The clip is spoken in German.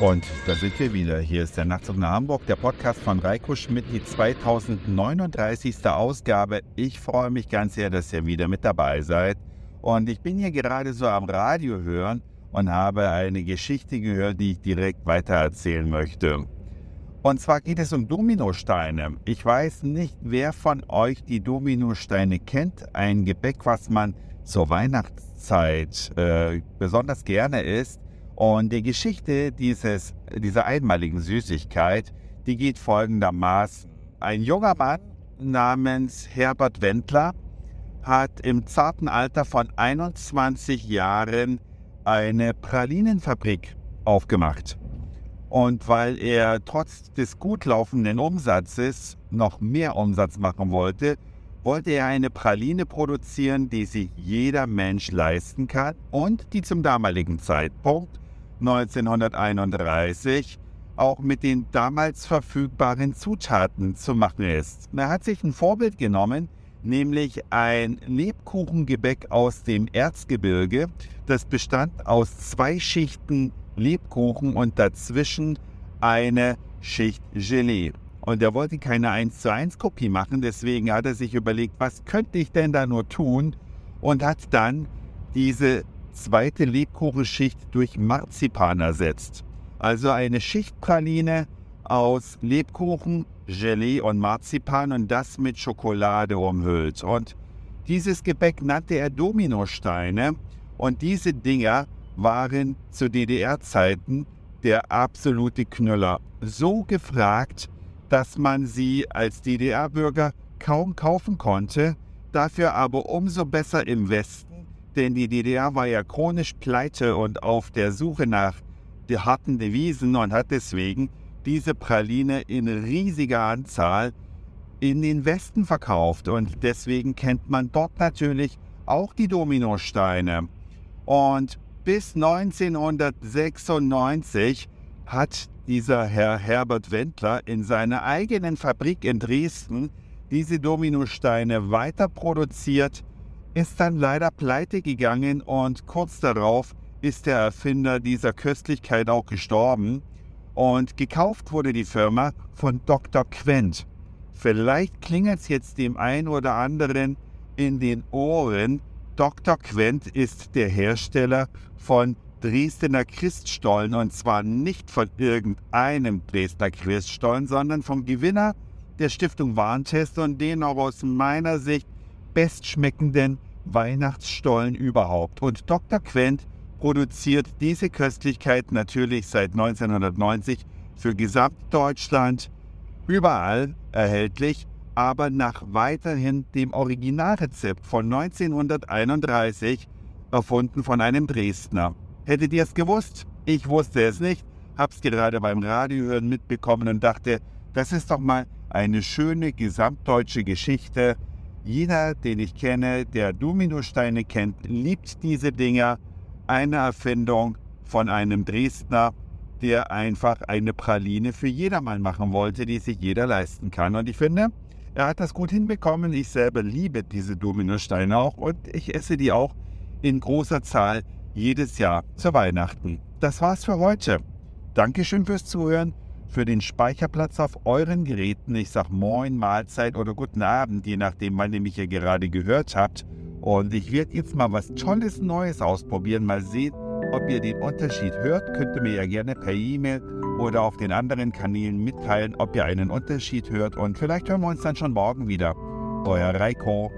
Und da sind wir wieder. Hier ist der Nachtzug nach Hamburg, der Podcast von Reiko Schmidt, die 2039. Ausgabe. Ich freue mich ganz sehr, dass ihr wieder mit dabei seid. Und ich bin hier gerade so am Radio hören und habe eine Geschichte gehört, die ich direkt weitererzählen möchte. Und zwar geht es um Dominosteine. Ich weiß nicht, wer von euch die Dominosteine kennt. Ein Gebäck, was man zur Weihnachtszeit äh, besonders gerne isst. Und die Geschichte dieses, dieser einmaligen Süßigkeit, die geht folgendermaßen. Ein junger Mann namens Herbert Wendler hat im zarten Alter von 21 Jahren eine Pralinenfabrik aufgemacht. Und weil er trotz des gut laufenden Umsatzes noch mehr Umsatz machen wollte, wollte er eine Praline produzieren, die sich jeder Mensch leisten kann und die zum damaligen Zeitpunkt 1931 auch mit den damals verfügbaren Zutaten zu machen ist. Er hat sich ein Vorbild genommen, nämlich ein Lebkuchengebäck aus dem Erzgebirge. Das bestand aus zwei Schichten Lebkuchen und dazwischen eine Schicht Gelee. Und er wollte keine 1 zu 1 Kopie machen, deswegen hat er sich überlegt, was könnte ich denn da nur tun? Und hat dann diese zweite Lebkuchenschicht durch Marzipan ersetzt. Also eine Schichtpraline aus Lebkuchen, Gelee und Marzipan und das mit Schokolade umhüllt. Und dieses Gebäck nannte er Dominosteine und diese Dinger waren zu DDR-Zeiten der absolute Knüller. So gefragt, dass man sie als DDR-Bürger kaum kaufen konnte, dafür aber umso besser im Westen denn die DDR war ja chronisch pleite und auf der Suche nach den harten Devisen und hat deswegen diese Praline in riesiger Anzahl in den Westen verkauft. Und deswegen kennt man dort natürlich auch die Dominosteine. Und bis 1996 hat dieser Herr Herbert Wendler in seiner eigenen Fabrik in Dresden diese Dominosteine weiter produziert ist dann leider pleite gegangen und kurz darauf ist der Erfinder dieser Köstlichkeit auch gestorben und gekauft wurde die Firma von Dr. Quent. Vielleicht klingelt es jetzt dem einen oder anderen in den Ohren. Dr. Quent ist der Hersteller von Dresdner Christstollen und zwar nicht von irgendeinem Dresdner Christstollen, sondern vom Gewinner der Stiftung Warntest und den auch aus meiner Sicht bestschmeckenden Weihnachtsstollen überhaupt. Und Dr. Quent produziert diese Köstlichkeit natürlich seit 1990 für Gesamtdeutschland überall erhältlich, aber nach weiterhin dem Originalrezept von 1931 erfunden von einem Dresdner. Hättet ihr es gewusst? Ich wusste es nicht, hab's gerade beim Radiohören mitbekommen und dachte, das ist doch mal eine schöne gesamtdeutsche Geschichte, jeder, den ich kenne, der Dominosteine kennt, liebt diese Dinger. Eine Erfindung von einem Dresdner, der einfach eine Praline für jedermann machen wollte, die sich jeder leisten kann. Und ich finde, er hat das gut hinbekommen. Ich selber liebe diese Dominosteine auch und ich esse die auch in großer Zahl jedes Jahr zu Weihnachten. Das war's für heute. Dankeschön fürs Zuhören für den Speicherplatz auf euren Geräten. Ich sage Moin, Mahlzeit oder Guten Abend, je nachdem, wann ihr mich hier gerade gehört habt. Und ich werde jetzt mal was Tolles Neues ausprobieren. Mal sehen, ob ihr den Unterschied hört. Könnt ihr mir ja gerne per E-Mail oder auf den anderen Kanälen mitteilen, ob ihr einen Unterschied hört. Und vielleicht hören wir uns dann schon morgen wieder. Euer Reiko.